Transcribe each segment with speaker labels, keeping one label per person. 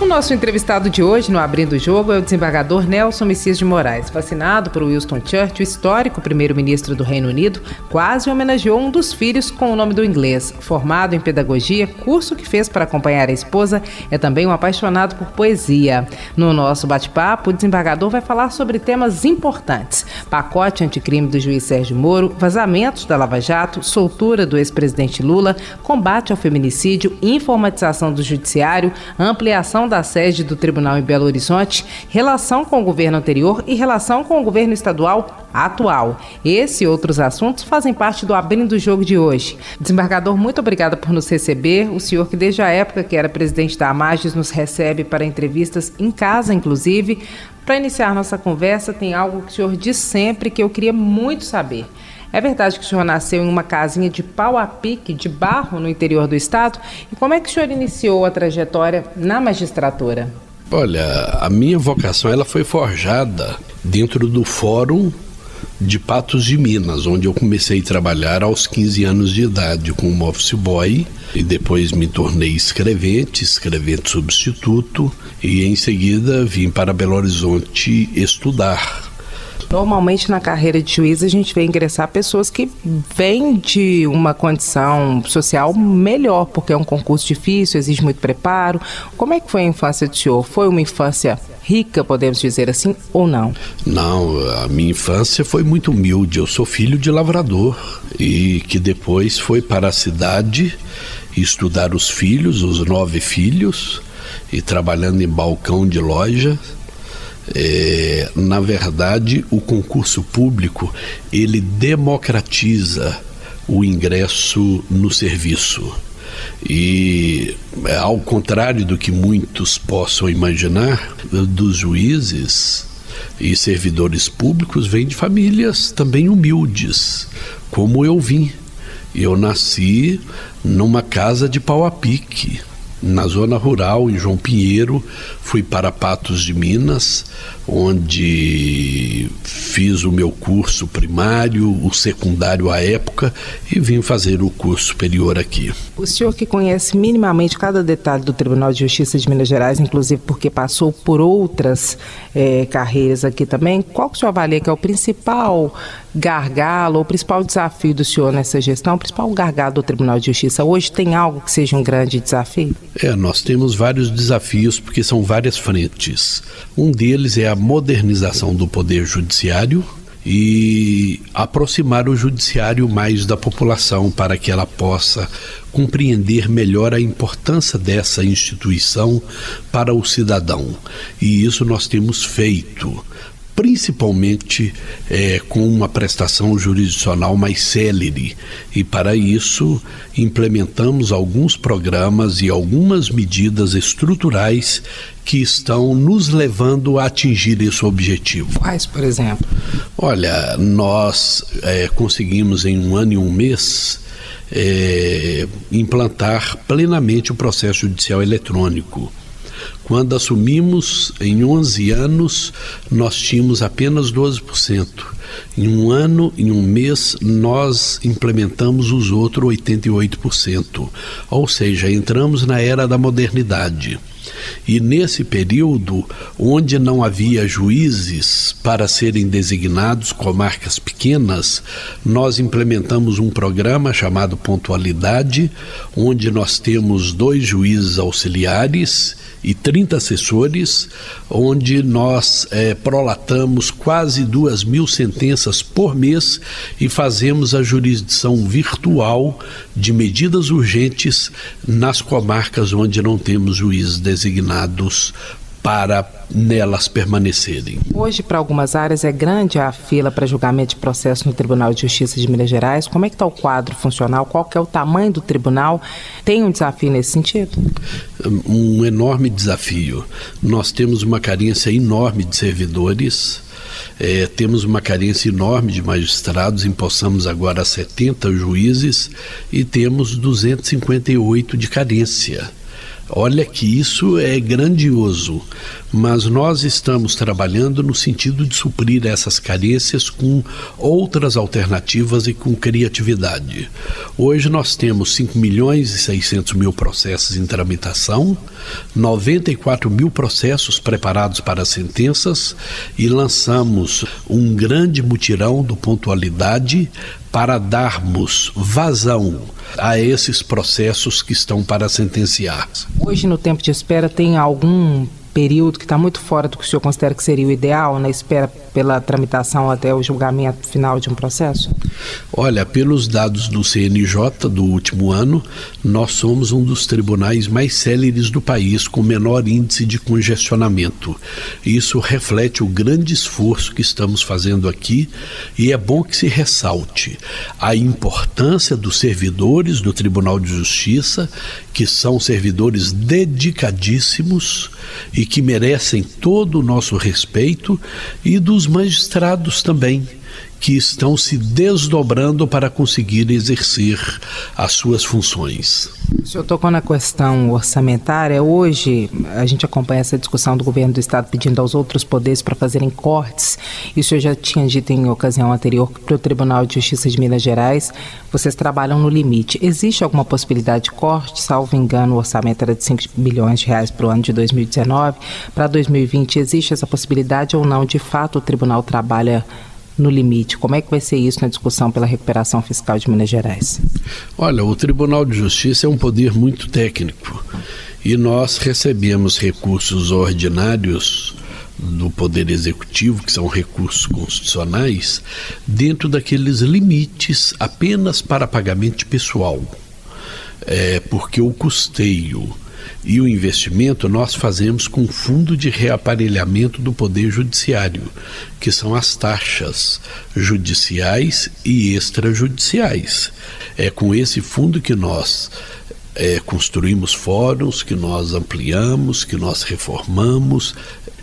Speaker 1: O nosso entrevistado de hoje no Abrindo o Jogo é o desembargador Nelson Messias de Moraes. Vacinado por Winston Churchill, histórico primeiro-ministro do Reino Unido, quase homenageou um dos filhos com o nome do inglês. Formado em pedagogia, curso que fez para acompanhar a esposa, é também um apaixonado por poesia. No nosso bate-papo, o desembargador vai falar sobre temas importantes: pacote anticrime do juiz Sérgio Moro, vazamentos da Lava Jato, soltura do ex-presidente Lula, combate ao feminicídio, informatização do judiciário, ampliação da sede do tribunal em Belo Horizonte, relação com o governo anterior e relação com o governo estadual atual. Esse e outros assuntos fazem parte do Abrindo o Jogo de hoje. Desembargador, muito obrigada por nos receber. O senhor que desde a época que era presidente da Amages nos recebe para entrevistas em casa, inclusive. Para iniciar nossa conversa, tem algo que o senhor diz sempre que eu queria muito saber. É verdade que o senhor nasceu em uma casinha de pau a pique, de barro, no interior do estado? E como é que o senhor iniciou a trajetória na magistratura?
Speaker 2: Olha, a minha vocação ela foi forjada dentro do Fórum de Patos de Minas, onde eu comecei a trabalhar aos 15 anos de idade como office boy e depois me tornei escrevente, escrevente substituto e em seguida vim para Belo Horizonte estudar
Speaker 1: Normalmente na carreira de juiz a gente vê ingressar pessoas que vêm de uma condição social melhor, porque é um concurso difícil, exige muito preparo. Como é que foi a infância do senhor? Foi uma infância rica, podemos dizer assim, ou não?
Speaker 2: Não, a minha infância foi muito humilde. Eu sou filho de lavrador e que depois foi para a cidade estudar os filhos, os nove filhos, e trabalhando em balcão de loja é, na verdade, o concurso público ele democratiza o ingresso no serviço. E ao contrário do que muitos possam imaginar, dos juízes e servidores públicos vêm de famílias também humildes, como eu vim. Eu nasci numa casa de pau a pique na zona rural, em João Pinheiro, fui para Patos de Minas, onde fiz o meu curso primário, o secundário à época e vim fazer o curso superior aqui.
Speaker 1: O senhor que conhece minimamente cada detalhe do Tribunal de Justiça de Minas Gerais, inclusive porque passou por outras é, carreiras aqui também, qual que o senhor avalia que é o principal gargalo, o principal desafio do senhor nessa gestão, o principal gargalo do Tribunal de Justiça hoje? Tem algo que seja um grande desafio?
Speaker 2: É, nós temos vários desafios porque são várias frentes. Um deles é a modernização do Poder Judiciário e aproximar o Judiciário mais da população para que ela possa compreender melhor a importância dessa instituição para o cidadão. E isso nós temos feito principalmente é, com uma prestação jurisdicional mais célere. E para isso implementamos alguns programas e algumas medidas estruturais que estão nos levando a atingir esse objetivo.
Speaker 1: Quais, por exemplo?
Speaker 2: Olha, nós é, conseguimos em um ano e um mês é, implantar plenamente o processo judicial eletrônico. Quando assumimos, em 11 anos, nós tínhamos apenas 12%. Em um ano, em um mês, nós implementamos os outros 88%. Ou seja, entramos na era da modernidade. E nesse período, onde não havia juízes para serem designados comarcas pequenas, nós implementamos um programa chamado Pontualidade, onde nós temos dois juízes auxiliares e 30 assessores, onde nós é, prolatamos quase duas mil sentenças por mês e fazemos a jurisdição virtual de medidas urgentes nas comarcas onde não temos juízes designados para nelas permanecerem.
Speaker 1: Hoje, para algumas áreas, é grande a fila para julgamento de processo no Tribunal de Justiça de Minas Gerais. Como é que está o quadro funcional? Qual é o tamanho do tribunal? Tem um desafio nesse sentido?
Speaker 2: Um enorme desafio. Nós temos uma carência enorme de servidores. É, temos uma carência enorme de magistrados, empossamos agora 70 juízes e temos 258 de carência. Olha que isso é grandioso, mas nós estamos trabalhando no sentido de suprir essas carências com outras alternativas e com criatividade. Hoje nós temos 5 milhões e 600 mil processos em tramitação, 94 mil processos preparados para sentenças e lançamos um grande mutirão do Pontualidade para darmos vazão a esses processos que estão para sentenciar.
Speaker 1: Hoje, no tempo de espera, tem algum período que está muito fora do que o senhor considera que seria o ideal na espera pela tramitação até o julgamento final de um processo?
Speaker 2: Olha, pelos dados do CNJ do último ano, nós somos um dos tribunais mais céleres do país com menor índice de congestionamento. Isso reflete o grande esforço que estamos fazendo aqui e é bom que se ressalte a importância dos servidores do Tribunal de Justiça, que são servidores dedicadíssimos e que merecem todo o nosso respeito, e dos magistrados também, que estão se desdobrando para conseguir exercer as suas funções.
Speaker 1: O senhor tocou na questão orçamentária. Hoje, a gente acompanha essa discussão do governo do Estado pedindo aos outros poderes para fazerem cortes. E o senhor já tinha dito em ocasião anterior para o Tribunal de Justiça de Minas Gerais, vocês trabalham no limite. Existe alguma possibilidade de corte? Salvo engano, o orçamento era de 5 bilhões de reais para o ano de 2019. Para 2020, existe essa possibilidade ou não? De fato, o tribunal trabalha no limite. Como é que vai ser isso na discussão pela recuperação fiscal de Minas Gerais?
Speaker 2: Olha, o Tribunal de Justiça é um poder muito técnico e nós recebemos recursos ordinários do Poder Executivo, que são recursos constitucionais, dentro daqueles limites apenas para pagamento pessoal. É, porque o custeio e o investimento nós fazemos com o Fundo de Reaparelhamento do Poder Judiciário, que são as taxas judiciais e extrajudiciais. É com esse fundo que nós é, construímos fóruns, que nós ampliamos, que nós reformamos,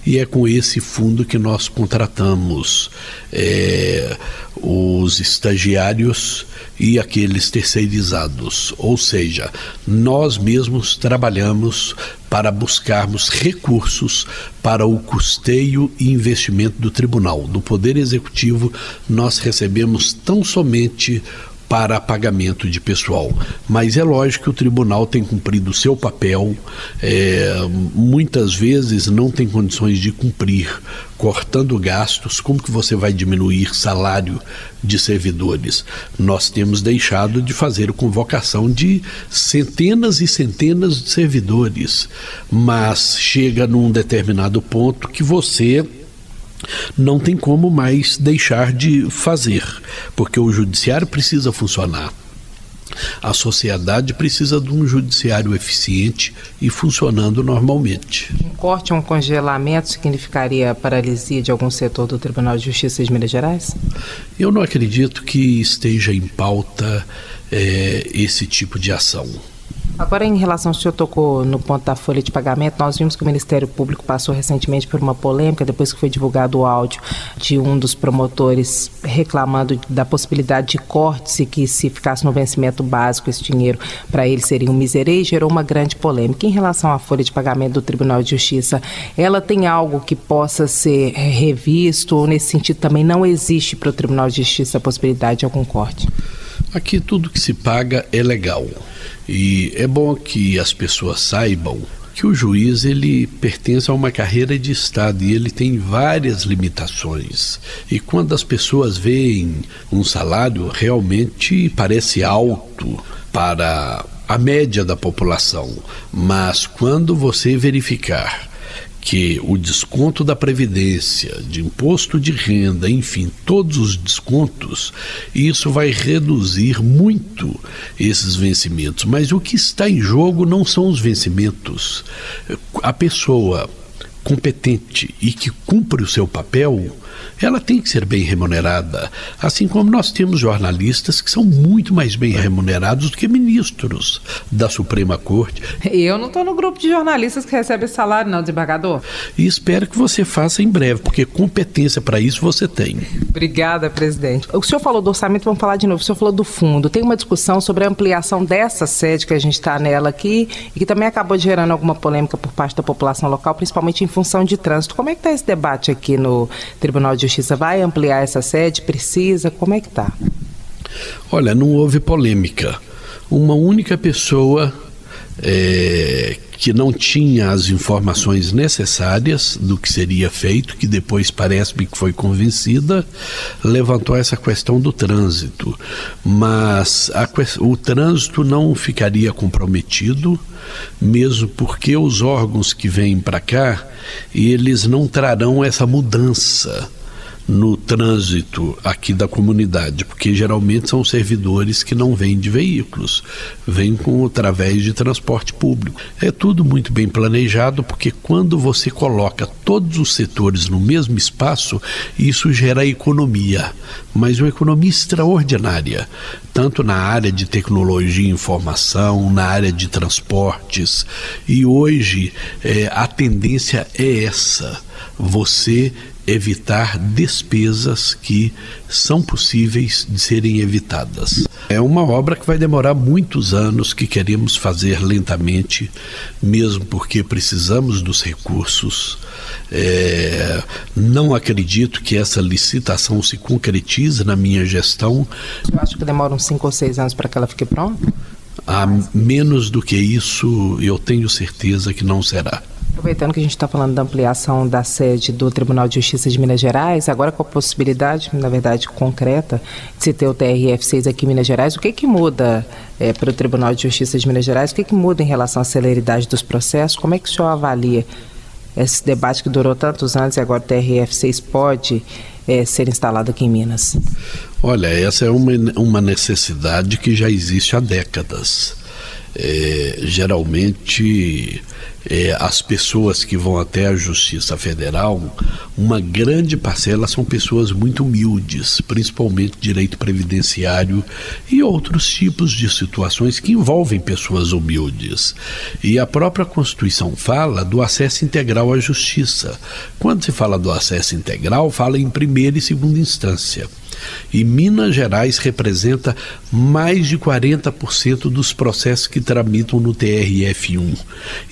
Speaker 2: e é com esse fundo que nós contratamos é, os estagiários e aqueles terceirizados. Ou seja, nós mesmos trabalhamos para buscarmos recursos para o custeio e investimento do tribunal. Do Poder Executivo, nós recebemos tão somente para pagamento de pessoal. Mas é lógico que o tribunal tem cumprido o seu papel, é, muitas vezes não tem condições de cumprir, cortando gastos. Como que você vai diminuir salário de servidores? Nós temos deixado de fazer convocação de centenas e centenas de servidores, mas chega num determinado ponto que você não tem como mais deixar de fazer, porque o judiciário precisa funcionar. A sociedade precisa de um judiciário eficiente e funcionando normalmente.
Speaker 1: Um corte ou um congelamento significaria paralisia de algum setor do Tribunal de Justiça de Minas Gerais?
Speaker 2: Eu não acredito que esteja em pauta é, esse tipo de ação.
Speaker 1: Agora, em relação, o senhor tocou no ponto da folha de pagamento, nós vimos que o Ministério Público passou recentemente por uma polêmica, depois que foi divulgado o áudio de um dos promotores reclamando da possibilidade de cortes e que se ficasse no vencimento básico esse dinheiro para ele seria um miserê e gerou uma grande polêmica. Em relação à folha de pagamento do Tribunal de Justiça, ela tem algo que possa ser revisto ou nesse sentido também não existe para o Tribunal de Justiça a possibilidade de algum corte?
Speaker 2: Aqui tudo que se paga é legal. E é bom que as pessoas saibam que o juiz ele pertence a uma carreira de estado e ele tem várias limitações. E quando as pessoas veem um salário realmente parece alto para a média da população, mas quando você verificar que o desconto da previdência, de imposto de renda, enfim, todos os descontos, isso vai reduzir muito esses vencimentos. Mas o que está em jogo não são os vencimentos. A pessoa competente e que cumpre o seu papel, ela tem que ser bem remunerada. Assim como nós temos jornalistas que são muito mais bem remunerados do que ministros da Suprema Corte.
Speaker 1: Eu não estou no grupo de jornalistas que recebe salário, não, desembargador.
Speaker 2: E espero que você faça em breve, porque competência para isso você tem.
Speaker 1: Obrigada, presidente. O senhor falou do orçamento, vamos falar de novo. O senhor falou do fundo. Tem uma discussão sobre a ampliação dessa sede que a gente está nela aqui e que também acabou gerando alguma polêmica por parte da população local, principalmente em função de trânsito. Como é que está esse debate aqui no Tribunal de Justiça? Vai ampliar essa sede? Precisa? Como é que está?
Speaker 2: Olha, não houve polêmica. Uma única pessoa é, que não tinha as informações necessárias do que seria feito, que depois parece-me que foi convencida, levantou essa questão do trânsito. Mas a, o trânsito não ficaria comprometido, mesmo porque os órgãos que vêm para cá, eles não trarão essa mudança no trânsito aqui da comunidade, porque geralmente são servidores que não vêm de veículos, vêm com através de transporte público. É tudo muito bem planejado, porque quando você coloca todos os setores no mesmo espaço, isso gera economia, mas uma economia extraordinária, tanto na área de tecnologia e informação, na área de transportes. E hoje é, a tendência é essa: você evitar despesas que são possíveis de serem evitadas. É uma obra que vai demorar muitos anos, que queremos fazer lentamente, mesmo porque precisamos dos recursos. É, não acredito que essa licitação se concretize na minha gestão.
Speaker 1: Eu acho que demora uns cinco ou seis anos para que ela fique pronta?
Speaker 2: A menos do que isso, eu tenho certeza que não será.
Speaker 1: Aproveitando que a gente está falando da ampliação da sede do Tribunal de Justiça de Minas Gerais, agora com a possibilidade, na verdade, concreta, de se ter o TRF6 aqui em Minas Gerais, o que que muda é, para o Tribunal de Justiça de Minas Gerais? O que que muda em relação à celeridade dos processos? Como é que o senhor avalia esse debate que durou tantos anos e agora o TRF6 pode é, ser instalado aqui em Minas?
Speaker 2: Olha, essa é uma, uma necessidade que já existe há décadas. É, geralmente é, as pessoas que vão até a Justiça Federal, uma grande parcela são pessoas muito humildes, principalmente direito previdenciário e outros tipos de situações que envolvem pessoas humildes. E a própria Constituição fala do acesso integral à justiça. Quando se fala do acesso integral, fala em primeira e segunda instância. E Minas Gerais representa mais de 40% dos processos que tramitam no TRF1.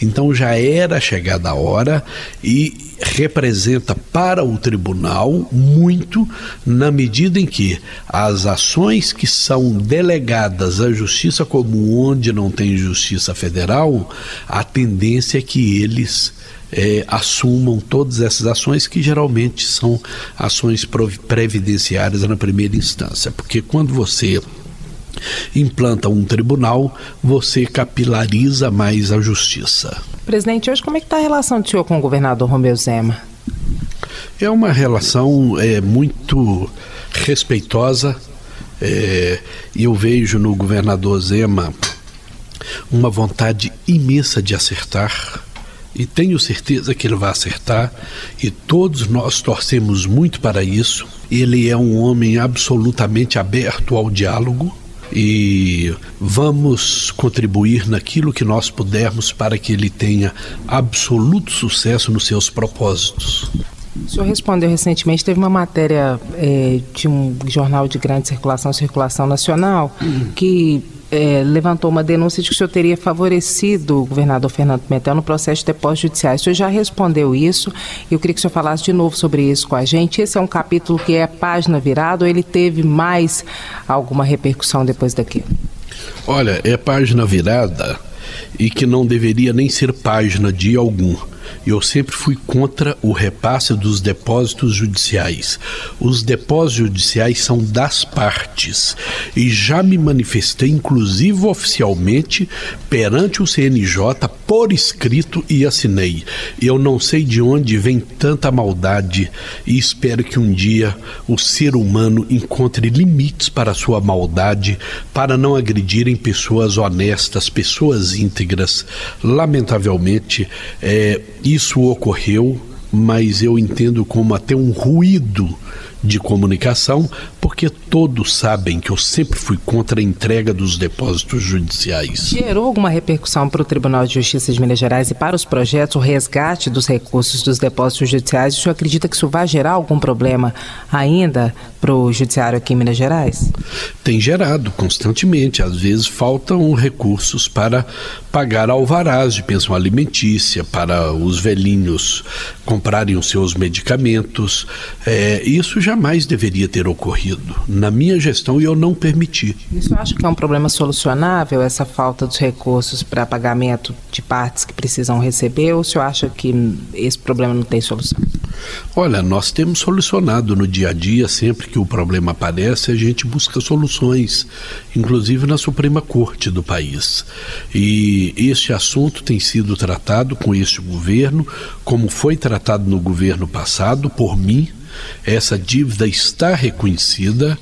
Speaker 2: Então já era chegada a hora e representa para o tribunal muito na medida em que as ações que são delegadas à justiça como onde não tem justiça federal, a tendência é que eles é, assumam todas essas ações que geralmente são ações previdenciárias na primeira instância, porque quando você implanta um tribunal, você capilariza mais a justiça.
Speaker 1: Presidente, hoje como é que está a relação do senhor com o governador Romeu Zema?
Speaker 2: É uma relação é, muito respeitosa. É, eu vejo no governador Zema uma vontade imensa de acertar e tenho certeza que ele vai acertar e todos nós torcemos muito para isso. Ele é um homem absolutamente aberto ao diálogo e vamos contribuir naquilo que nós pudermos para que ele tenha absoluto sucesso nos seus propósitos.
Speaker 1: O senhor respondeu recentemente, teve uma matéria é, de um jornal de grande circulação, circulação nacional, que é, levantou uma denúncia de que o senhor teria favorecido o governador Fernando Pimentel no processo de depósitos judiciais. O senhor já respondeu isso e eu queria que o senhor falasse de novo sobre isso com a gente. Esse é um capítulo que é página virada ou ele teve mais alguma repercussão depois daquilo?
Speaker 2: Olha, é página virada e que não deveria nem ser página de algum eu sempre fui contra o repasse dos depósitos judiciais. Os depósitos judiciais são das partes e já me manifestei, inclusive oficialmente, perante o CNJ por escrito e assinei. Eu não sei de onde vem tanta maldade e espero que um dia o ser humano encontre limites para sua maldade, para não agredirem pessoas honestas, pessoas íntegras. Lamentavelmente, é, isso ocorreu, mas eu entendo como até um ruído de comunicação, porque todos sabem que eu sempre fui contra a entrega dos depósitos judiciais.
Speaker 1: Gerou alguma repercussão para o Tribunal de Justiça de Minas Gerais e para os projetos o resgate dos recursos dos depósitos judiciais? O senhor acredita que isso vai gerar algum problema ainda para o judiciário aqui em Minas Gerais?
Speaker 2: Tem gerado constantemente. Às vezes faltam recursos para pagar alvarás de pensão alimentícia, para os velhinhos comprarem os seus medicamentos. É, isso jamais deveria ter ocorrido. Na minha gestão, eu não permiti.
Speaker 1: Isso acha que é um problema solucionável, essa falta dos recursos para pagamento de partes que precisam receber, ou o senhor acha que esse problema não tem solução?
Speaker 2: Olha, nós temos solucionado no dia a dia, sempre que o problema aparece, a gente busca soluções, inclusive na Suprema Corte do país. E este assunto tem sido tratado com este governo, como foi tratado no governo passado, por mim, essa dívida está reconhecida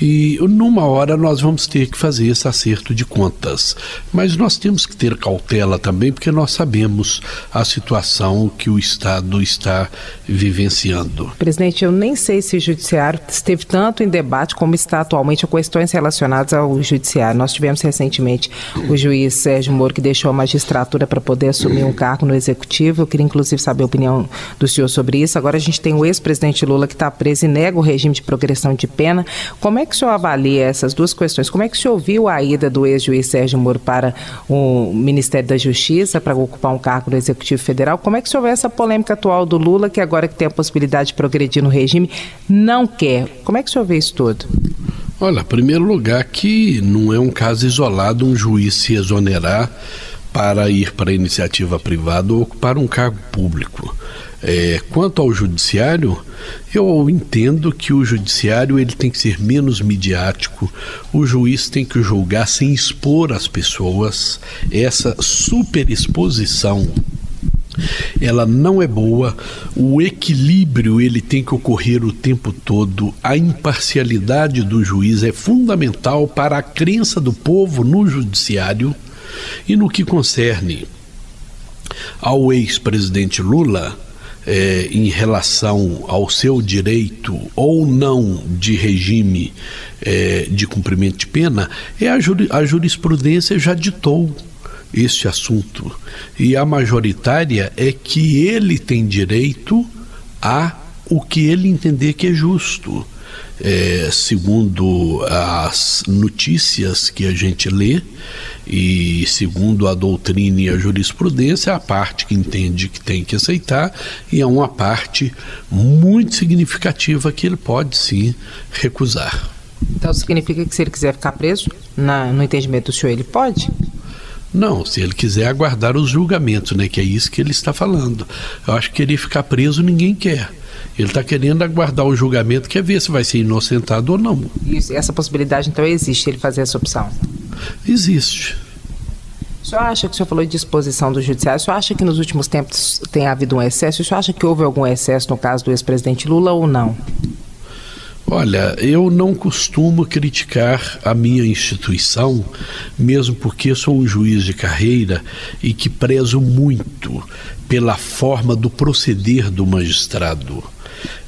Speaker 2: e numa hora nós vamos ter que fazer esse acerto de contas. Mas nós temos que ter cautela também, porque nós sabemos a situação que o Estado está vivenciando.
Speaker 1: Presidente, eu nem sei se o Judiciário esteve tanto em debate como está atualmente questões relacionadas ao Judiciário. Nós tivemos recentemente o juiz Sérgio Moro que deixou a magistratura para poder assumir um cargo no Executivo. Eu queria inclusive saber a opinião do senhor sobre isso. Agora a gente tem o ex-presidente Lula Lula que está preso e nega o regime de progressão de pena. Como é que o senhor avalia essas duas questões? Como é que o senhor ouviu a ida do ex-juiz Sérgio Moro para o Ministério da Justiça para ocupar um cargo no Executivo Federal? Como é que o senhor vê essa polêmica atual do Lula, que agora que tem a possibilidade de progredir no regime, não quer? Como é que o senhor vê isso tudo?
Speaker 2: Olha, em primeiro lugar, que não é um caso isolado um juiz se exonerar para ir para a iniciativa privada ou ocupar um cargo público. É, quanto ao judiciário, eu entendo que o judiciário ele tem que ser menos midiático. O juiz tem que julgar sem expor as pessoas. Essa superexposição ela não é boa. O equilíbrio ele tem que ocorrer o tempo todo. A imparcialidade do juiz é fundamental para a crença do povo no judiciário e no que concerne ao ex-presidente Lula é, em relação ao seu direito ou não de regime é, de cumprimento de pena, é a, juri, a jurisprudência já ditou este assunto. E a majoritária é que ele tem direito a o que ele entender que é justo. É, segundo as notícias que a gente lê, e segundo a doutrina e a jurisprudência, a parte que entende que tem que aceitar e é uma parte muito significativa que ele pode sim recusar.
Speaker 1: Então significa que se ele quiser ficar preso, na, no entendimento do senhor, ele pode?
Speaker 2: Não, se ele quiser aguardar os julgamentos, né? Que é isso que ele está falando. Eu acho que querer ficar preso ninguém quer. Ele está querendo aguardar o julgamento, quer ver se vai ser inocentado ou não.
Speaker 1: Isso, essa possibilidade então existe, ele fazer essa opção?
Speaker 2: Existe.
Speaker 1: O senhor acha que o senhor falou de disposição do judiciário? O senhor acha que nos últimos tempos tem havido um excesso? O senhor acha que houve algum excesso no caso do ex-presidente Lula ou não?
Speaker 2: Olha, eu não costumo criticar a minha instituição, mesmo porque sou um juiz de carreira e que prezo muito pela forma do proceder do magistrado.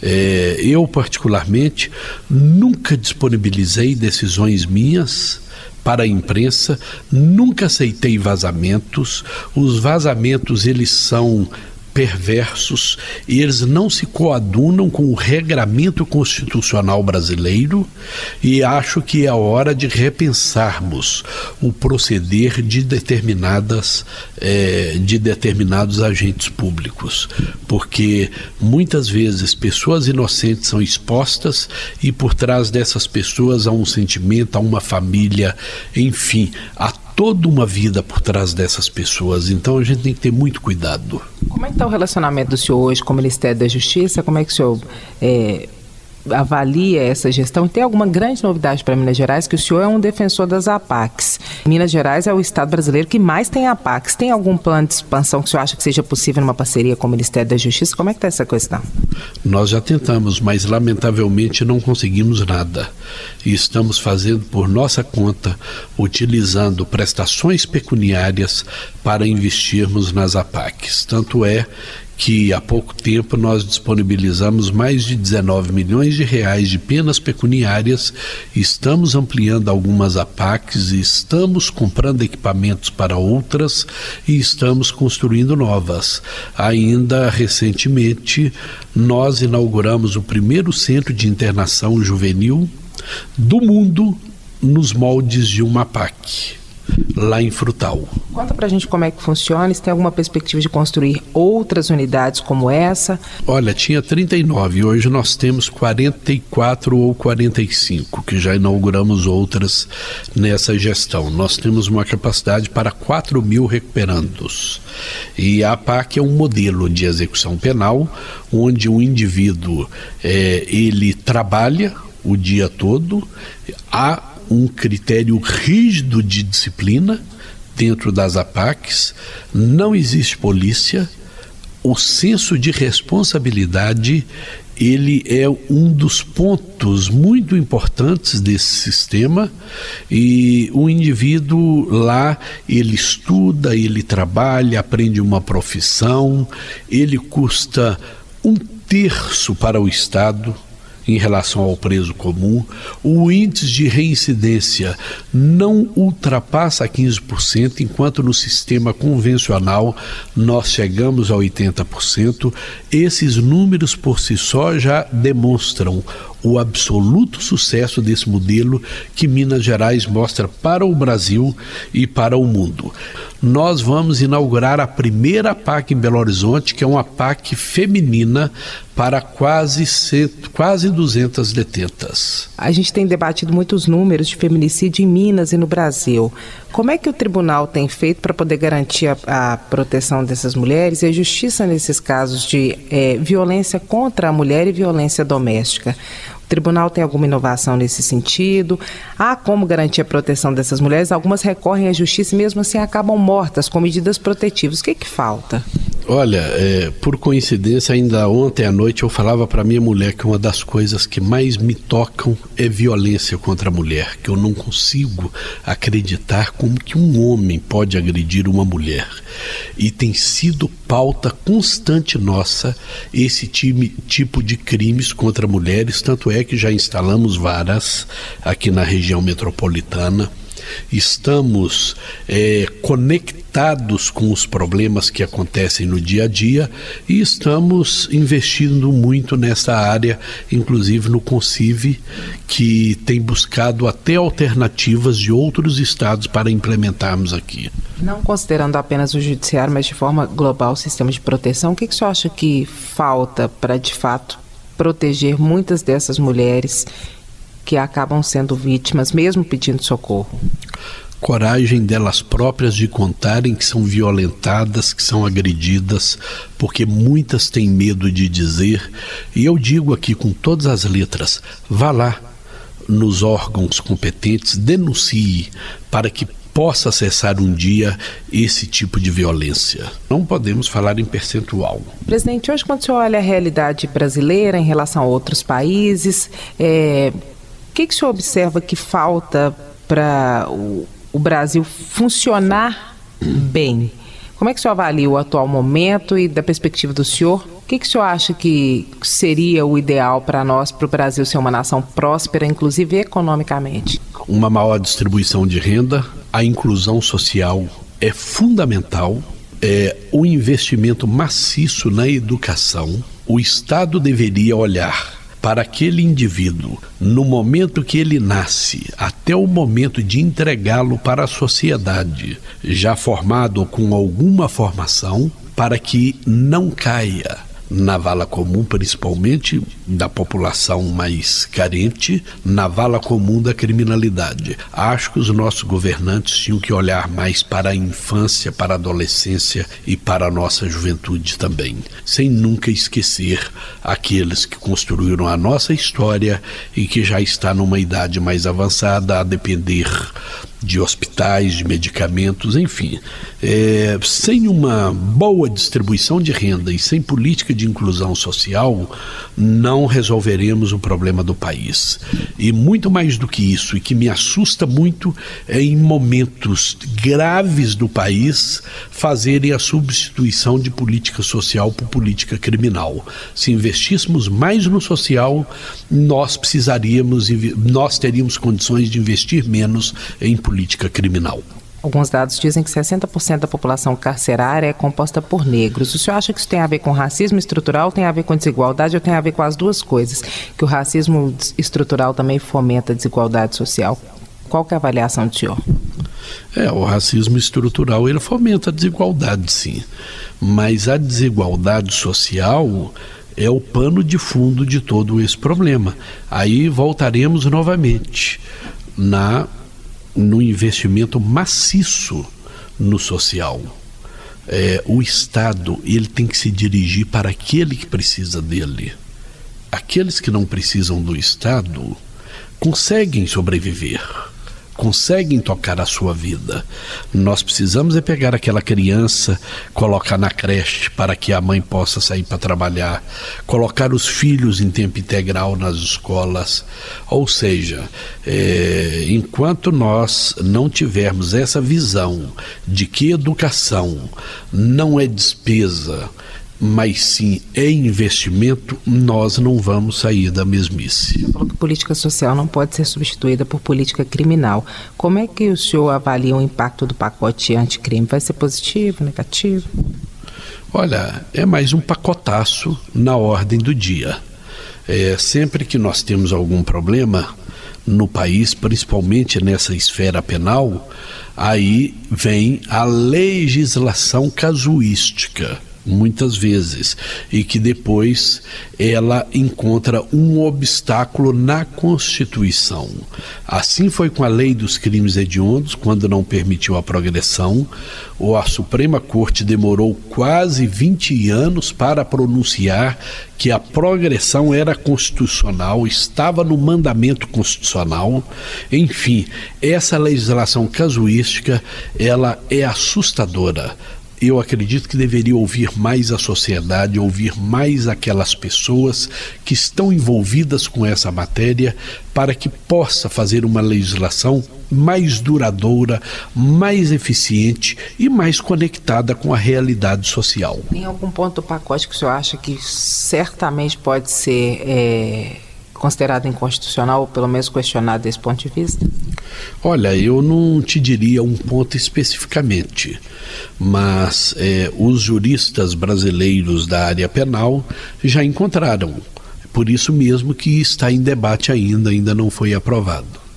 Speaker 2: É, eu, particularmente, nunca disponibilizei decisões minhas para a imprensa, nunca aceitei vazamentos. Os vazamentos eles são perversos, eles não se coadunam com o regramento constitucional brasileiro e acho que é a hora de repensarmos o proceder de determinadas eh, de determinados agentes públicos, porque muitas vezes pessoas inocentes são expostas e por trás dessas pessoas há um sentimento, há uma família, enfim, toda uma vida por trás dessas pessoas. Então a gente tem que ter muito cuidado.
Speaker 1: Como é que está o relacionamento do senhor hoje com o Ministério da Justiça? Como é que o senhor é, avalia essa gestão e tem alguma grande novidade para Minas Gerais, que o senhor é um defensor das APACs. Minas Gerais é o estado brasileiro que mais tem APACs. Tem algum plano de expansão que o senhor acha que seja possível numa parceria com o Ministério da Justiça? Como é que está essa questão?
Speaker 2: Nós já tentamos, mas lamentavelmente não conseguimos nada. E estamos fazendo por nossa conta, utilizando prestações pecuniárias para investirmos nas APACs. Tanto é que há pouco tempo nós disponibilizamos mais de 19 milhões de reais de penas pecuniárias, estamos ampliando algumas APACs, estamos comprando equipamentos para outras e estamos construindo novas. Ainda recentemente, nós inauguramos o primeiro centro de internação juvenil do mundo nos moldes de uma PAC lá em Frutal.
Speaker 1: Conta pra gente como é que funciona, se tem alguma perspectiva de construir outras unidades como essa?
Speaker 2: Olha, tinha 39, hoje nós temos 44 ou 45, que já inauguramos outras nessa gestão. Nós temos uma capacidade para 4 mil recuperandos. E a PAC é um modelo de execução penal, onde o indivíduo é, ele trabalha o dia todo, há um critério rígido de disciplina dentro das APACs, não existe polícia, o senso de responsabilidade ele é um dos pontos muito importantes desse sistema. E o indivíduo lá ele estuda, ele trabalha, aprende uma profissão, ele custa um terço para o Estado em relação ao preso comum, o índice de reincidência não ultrapassa 15%, enquanto no sistema convencional nós chegamos a 80%. Esses números por si só já demonstram o absoluto sucesso desse modelo que Minas Gerais mostra para o Brasil e para o mundo. Nós vamos inaugurar a primeira PAC em Belo Horizonte, que é uma PAC feminina para quase, cento, quase 200 detentas.
Speaker 1: A gente tem debatido muitos números de feminicídio em Minas e no Brasil. Como é que o tribunal tem feito para poder garantir a, a, proteção dessas mulheres e a justiça nesses casos de é, violência contra a mulher e violência doméstica? Tribunal tem alguma inovação nesse sentido? Há como garantir a proteção dessas mulheres? Algumas recorrem à justiça e mesmo assim acabam mortas com medidas protetivas. O que, é que falta?
Speaker 2: Olha, é, por coincidência, ainda ontem à noite eu falava para minha mulher que uma das coisas que mais me tocam é violência contra a mulher, que eu não consigo acreditar como que um homem pode agredir uma mulher. E tem sido pauta constante nossa esse time, tipo de crimes contra mulheres, tanto é que já instalamos varas aqui na região metropolitana estamos é, conectados com os problemas que acontecem no dia a dia e estamos investindo muito nessa área, inclusive no Concive, que tem buscado até alternativas de outros estados para implementarmos aqui.
Speaker 1: Não considerando apenas o judiciário, mas de forma global o sistema de proteção, o que, que você acha que falta para de fato proteger muitas dessas mulheres que acabam sendo vítimas, mesmo pedindo socorro?
Speaker 2: Coragem delas próprias de contarem que são violentadas, que são agredidas, porque muitas têm medo de dizer. E eu digo aqui com todas as letras: vá lá nos órgãos competentes, denuncie para que possa cessar um dia esse tipo de violência. Não podemos falar em percentual.
Speaker 1: Presidente, hoje quando o senhor olha a realidade brasileira em relação a outros países, é, que, que o senhor observa que falta para o, o Brasil funcionar bem? Como é que o senhor avalia o atual momento e da perspectiva do senhor? O que, que o senhor acha que seria o ideal para nós, para o Brasil ser uma nação próspera, inclusive economicamente?
Speaker 2: Uma maior distribuição de renda, a inclusão social é fundamental, é o investimento maciço na educação. O Estado deveria olhar para aquele indivíduo, no momento que ele nasce, até o momento de entregá-lo para a sociedade, já formado com alguma formação, para que não caia na vala comum, principalmente da população mais carente, na vala comum da criminalidade. Acho que os nossos governantes tinham que olhar mais para a infância, para a adolescência e para a nossa juventude também, sem nunca esquecer aqueles que construíram a nossa história e que já está numa idade mais avançada a depender de hospitais, de medicamentos, enfim. É, sem uma boa distribuição de renda e sem política de inclusão social, não resolveremos o problema do país. E muito mais do que isso, e que me assusta muito, é em momentos graves do país fazerem a substituição de política social por política criminal. Se investíssemos mais no social, nós precisaríamos, nós teríamos condições de investir menos em política criminal.
Speaker 1: Alguns dados dizem que 60% da população carcerária é composta por negros. O senhor acha que isso tem a ver com racismo estrutural, tem a ver com desigualdade ou tem a ver com as duas coisas? Que o racismo estrutural também fomenta a desigualdade social? Qual que é a avaliação do senhor?
Speaker 2: É, o racismo estrutural ele fomenta a desigualdade, sim. Mas a desigualdade social é o pano de fundo de todo esse problema. Aí voltaremos novamente na no investimento maciço no social. É, o Estado ele tem que se dirigir para aquele que precisa dele. Aqueles que não precisam do Estado conseguem sobreviver conseguem tocar a sua vida. Nós precisamos é pegar aquela criança, colocar na creche para que a mãe possa sair para trabalhar, colocar os filhos em tempo integral nas escolas. Ou seja, é, enquanto nós não tivermos essa visão de que educação não é despesa, mas sim é investimento, nós não vamos sair da mesmice.
Speaker 1: Você falou que política social não pode ser substituída por política criminal. Como é que o senhor avalia o impacto do pacote anticrime? Vai ser positivo, negativo?
Speaker 2: Olha, é mais um pacotaço na ordem do dia. É, sempre que nós temos algum problema no país, principalmente nessa esfera penal, aí vem a legislação casuística muitas vezes, e que depois ela encontra um obstáculo na Constituição. Assim foi com a lei dos crimes hediondos, quando não permitiu a progressão, ou a Suprema Corte demorou quase 20 anos para pronunciar que a progressão era constitucional, estava no mandamento constitucional. Enfim, essa legislação casuística, ela é assustadora eu acredito que deveria ouvir mais a sociedade, ouvir mais aquelas pessoas que estão envolvidas com essa matéria, para que possa fazer uma legislação mais duradoura, mais eficiente e mais conectada com a realidade social.
Speaker 1: Tem algum ponto do pacote que o senhor acha que certamente pode ser é, considerado inconstitucional, ou pelo menos questionado desse ponto de vista?
Speaker 2: Olha, eu não te diria um ponto especificamente, mas é, os juristas brasileiros da área penal já encontraram. Por isso mesmo que está em debate ainda, ainda não foi aprovado.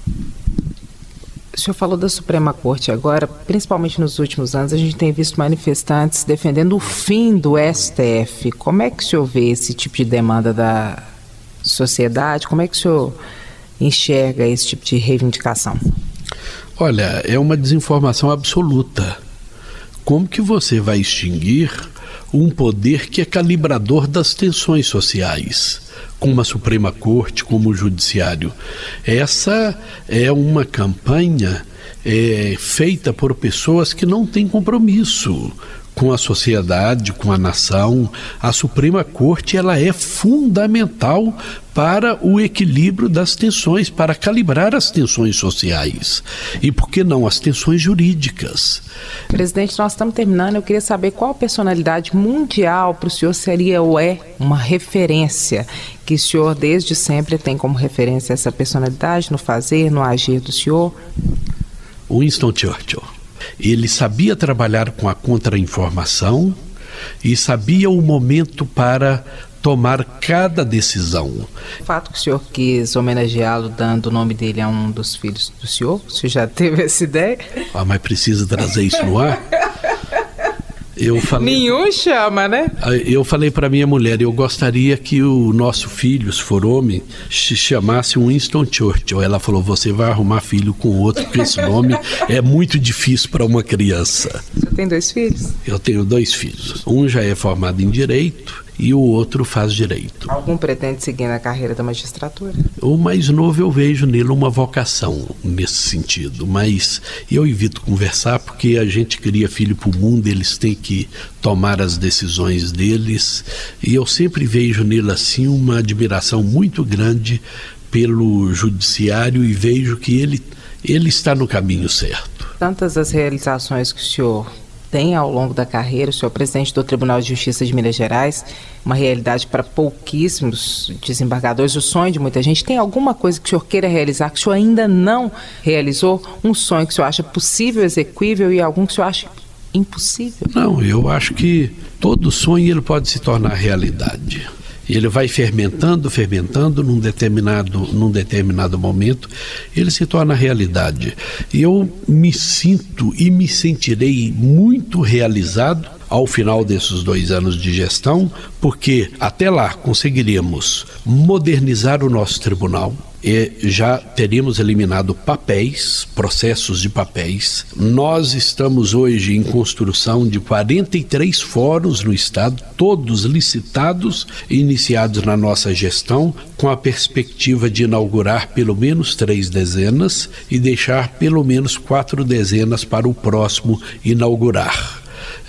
Speaker 1: O senhor falou da Suprema Corte agora, principalmente nos últimos anos, a gente tem visto manifestantes defendendo o fim do STF. Como é que o senhor vê esse tipo de demanda da sociedade? Como é que o senhor enxerga esse tipo de reivindicação?
Speaker 2: Olha, é uma desinformação absoluta. Como que você vai extinguir um poder que é calibrador das tensões sociais, como a Suprema Corte, como o Judiciário? Essa é uma campanha é, feita por pessoas que não têm compromisso com a sociedade, com a nação. A Suprema Corte ela é fundamental para o equilíbrio das tensões, para calibrar as tensões sociais e, por que não, as tensões jurídicas.
Speaker 1: Presidente, nós estamos terminando. Eu queria saber qual personalidade mundial para o senhor seria ou é uma referência que o senhor desde sempre tem como referência essa personalidade no fazer, no agir do senhor?
Speaker 2: Winston Churchill. Ele sabia trabalhar com a contra-informação e sabia o momento para tomar cada decisão.
Speaker 1: O fato que o senhor quis homenageá-lo dando o nome dele a um dos filhos do senhor, o senhor já teve essa ideia?
Speaker 2: Ah, mas precisa trazer isso no ar?
Speaker 1: Eu falei, Nenhum chama, né?
Speaker 2: Eu falei para minha mulher, eu gostaria que o nosso filho, se for homem, se chamasse Winston Churchill. Ela falou, você vai arrumar filho com outro, porque esse nome é muito difícil para uma criança.
Speaker 1: Você tem dois filhos?
Speaker 2: Eu tenho dois filhos. Um já é formado em Direito e o outro faz direito.
Speaker 1: Algum pretende seguir na carreira da magistratura?
Speaker 2: O mais novo eu vejo nele uma vocação nesse sentido, mas eu evito conversar porque a gente cria filho para o mundo, eles têm que tomar as decisões deles e eu sempre vejo nele assim uma admiração muito grande pelo judiciário e vejo que ele, ele está no caminho certo.
Speaker 1: Tantas as realizações que o senhor tem ao longo da carreira, o senhor é presidente do Tribunal de Justiça de Minas Gerais, uma realidade para pouquíssimos desembargadores, o sonho de muita gente. Tem alguma coisa que o senhor queira realizar que o senhor ainda não realizou? Um sonho que o senhor acha possível, execuível e algum que o senhor acha impossível?
Speaker 2: Não, eu acho que todo sonho ele pode se tornar realidade. Ele vai fermentando, fermentando num determinado, num determinado momento, ele se torna realidade. E eu me sinto e me sentirei muito realizado ao final desses dois anos de gestão, porque até lá conseguiríamos modernizar o nosso tribunal, e já teríamos eliminado papéis, processos de papéis. Nós estamos hoje em construção de 43 fóruns no estado, todos licitados e iniciados na nossa gestão, com a perspectiva de inaugurar pelo menos três dezenas e deixar pelo menos quatro dezenas para o próximo inaugurar.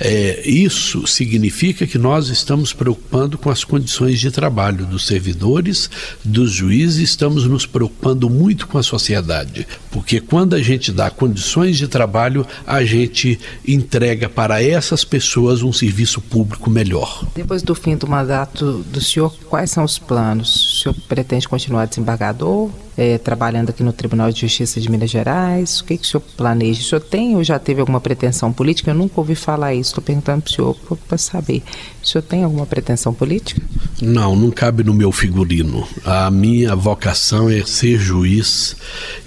Speaker 2: É, isso significa que nós estamos preocupando com as condições de trabalho dos servidores, dos juízes, estamos nos preocupando muito com a sociedade, porque quando a gente dá condições de trabalho, a gente entrega para essas pessoas um serviço público melhor.
Speaker 1: Depois do fim do mandato do senhor, quais são os planos? O senhor pretende continuar desembargador? É, trabalhando aqui no Tribunal de Justiça de Minas Gerais? O que, que o senhor planeja? O senhor tem ou já teve alguma pretensão política? Eu nunca ouvi falar isso, estou perguntando para o senhor para saber. O senhor tem alguma pretensão política?
Speaker 2: Não, não cabe no meu figurino. A minha vocação é ser juiz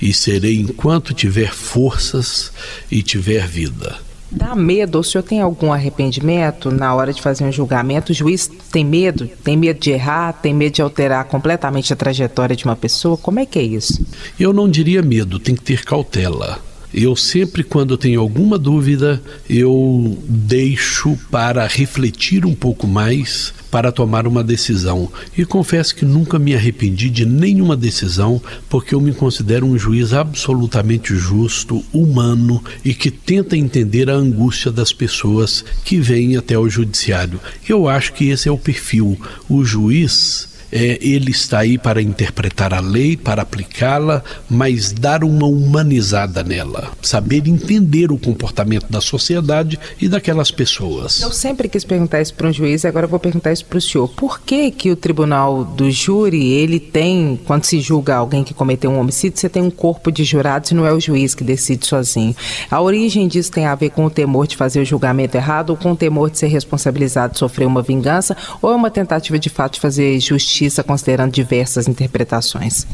Speaker 2: e serei enquanto tiver forças e tiver vida.
Speaker 1: Dá medo? O senhor tem algum arrependimento na hora de fazer um julgamento? O juiz tem medo? Tem medo de errar? Tem medo de alterar completamente a trajetória de uma pessoa? Como é que é isso?
Speaker 2: Eu não diria medo, tem que ter cautela. Eu sempre, quando tenho alguma dúvida, eu deixo para refletir um pouco mais para tomar uma decisão. E confesso que nunca me arrependi de nenhuma decisão, porque eu me considero um juiz absolutamente justo, humano e que tenta entender a angústia das pessoas que vêm até o judiciário. Eu acho que esse é o perfil. O juiz é, ele está aí para interpretar a lei, para aplicá-la, mas dar uma humanizada nela, saber entender o comportamento da sociedade e daquelas pessoas.
Speaker 1: Eu sempre quis perguntar isso para um juiz, agora vou perguntar isso para o senhor. Por que que o tribunal do júri, ele tem, quando se julga alguém que cometeu um homicídio, você tem um corpo de jurados e não é o juiz que decide sozinho? A origem disso tem a ver com o temor de fazer o julgamento errado ou com o temor de ser responsabilizado de sofrer uma vingança ou é uma tentativa de fato de fazer justiça Justiça, considerando diversas interpretações?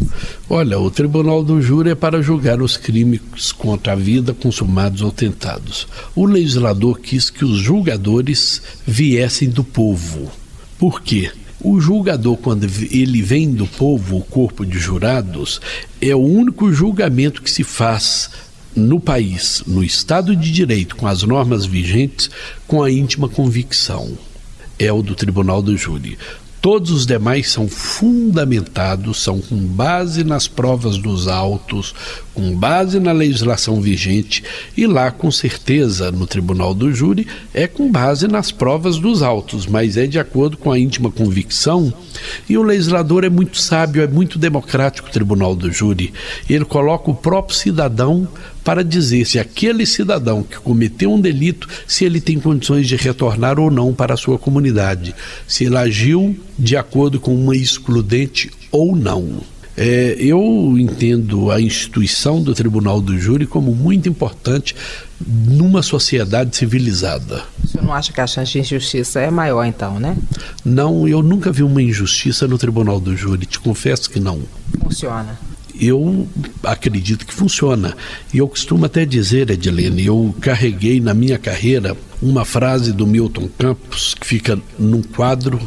Speaker 2: Olha, o Tribunal do Júri é para julgar os crimes contra a vida consumados ou tentados. O legislador quis que os julgadores viessem do povo. Por quê? O julgador, quando ele vem do povo, o corpo de jurados, é o único julgamento que se faz no país, no Estado de Direito, com as normas vigentes, com a íntima convicção. É o do Tribunal do Júri. Todos os demais são fundamentados, são com base nas provas dos autos, com base na legislação vigente, e lá, com certeza, no tribunal do júri, é com base nas provas dos autos, mas é de acordo com a íntima convicção. E o legislador é muito sábio, é muito democrático o tribunal do júri. Ele coloca o próprio cidadão para dizer se aquele cidadão que cometeu um delito, se ele tem condições de retornar ou não para a sua comunidade, se ele agiu de acordo com uma excludente ou não. É, eu entendo a instituição do Tribunal do Júri como muito importante numa sociedade civilizada.
Speaker 1: O senhor não acha que a chance de injustiça é maior, então, né?
Speaker 2: Não, eu nunca vi uma injustiça no Tribunal do Júri, te confesso que não.
Speaker 1: Funciona
Speaker 2: eu acredito que funciona. E eu costumo até dizer, Edilene, eu carreguei na minha carreira uma frase do Milton Campos, que fica num quadro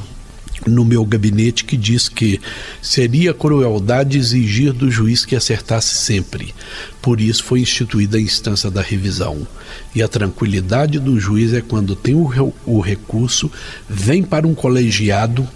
Speaker 2: no meu gabinete que diz que seria crueldade exigir do juiz que acertasse sempre. Por isso foi instituída a instância da revisão. E a tranquilidade do juiz é quando tem o, o recurso, vem para um colegiado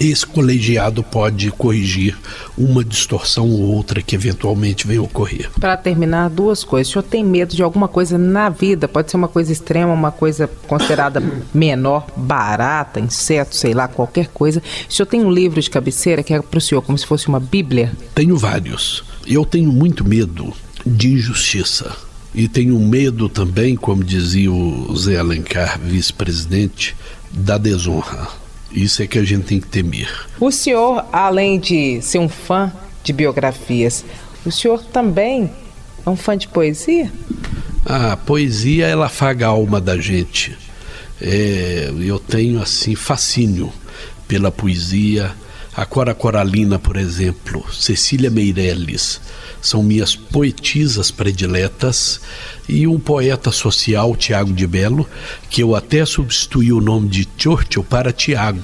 Speaker 2: esse colegiado pode corrigir uma distorção ou outra que eventualmente venha ocorrer.
Speaker 1: Para terminar, duas coisas. O senhor tem medo de alguma coisa na vida? Pode ser uma coisa extrema, uma coisa considerada menor, barata, inseto, sei lá, qualquer coisa. O senhor tem um livro de cabeceira que é para o senhor como se fosse uma bíblia?
Speaker 2: Tenho vários. Eu tenho muito medo de injustiça. E tenho medo também, como dizia o Zé Alencar, vice-presidente, da desonra isso é que a gente tem que temer.
Speaker 1: O senhor, além de ser um fã de biografias, o senhor também é um fã de poesia?
Speaker 2: A poesia, ela afaga a alma da gente. É, eu tenho, assim, fascínio pela poesia. A Cora Coralina, por exemplo, Cecília Meirelles, são minhas poetisas prediletas. E um poeta social, Tiago de Belo, que eu até substituí o nome de Churchill para Tiago,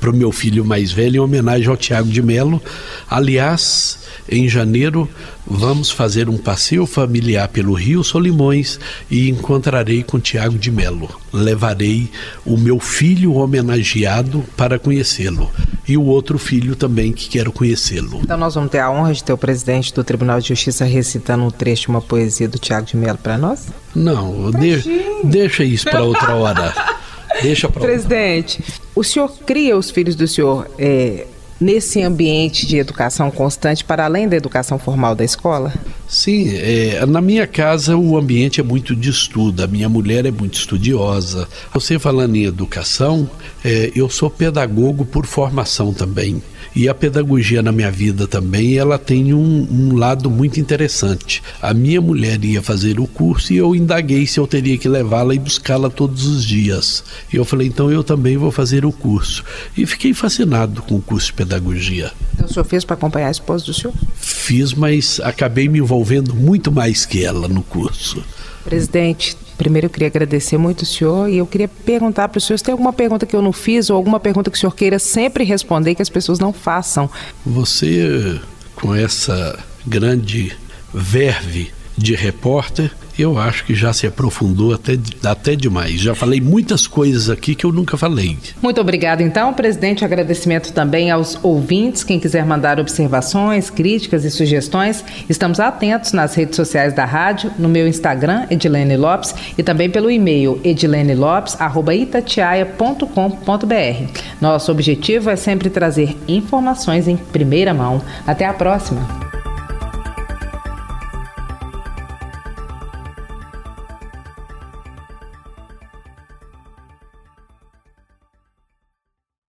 Speaker 2: para o meu filho mais velho, em homenagem ao Tiago de Melo. Aliás, em janeiro vamos fazer um passeio familiar pelo Rio Solimões e encontrarei com Tiago de Melo. Levarei o meu filho homenageado para conhecê-lo e o outro filho também que quero conhecê-lo.
Speaker 1: Então nós vamos ter a honra de ter o presidente do Tribunal de Justiça recitando um trecho de uma poesia do Tiago de Melo para nós?
Speaker 2: Não, de, deixa isso para outra hora. Deixa para
Speaker 1: Presidente, o senhor cria os filhos do senhor é, nesse ambiente de educação constante, para além da educação formal da escola?
Speaker 2: Sim, é, na minha casa o ambiente é muito de estudo, a minha mulher é muito estudiosa. Você falando em educação, é, eu sou pedagogo por formação também. E a pedagogia na minha vida também, ela tem um, um, lado muito interessante. A minha mulher ia fazer o curso e eu indaguei se eu teria que levá-la e buscá-la todos os dias. E eu falei, então eu também vou fazer o curso. E fiquei fascinado com o curso de pedagogia.
Speaker 1: Então o senhor fez para acompanhar a esposa do senhor?
Speaker 2: Fiz, mas acabei me envolvendo muito mais que ela no curso.
Speaker 1: Presidente, primeiro eu queria agradecer muito o senhor e eu queria perguntar para o senhor se tem alguma pergunta que eu não fiz ou alguma pergunta que o senhor queira sempre responder que as pessoas não façam.
Speaker 2: Você, com essa grande verve de repórter, eu acho que já se aprofundou até, até demais. Já falei muitas coisas aqui que eu nunca falei.
Speaker 1: Muito obrigado, então, presidente. Agradecimento também aos ouvintes. Quem quiser mandar observações, críticas e sugestões, estamos atentos nas redes sociais da rádio, no meu Instagram, Edilene Lopes, e também pelo e-mail edilenelopes.itatiaia.com.br. Nosso objetivo é sempre trazer informações em primeira mão. Até a próxima!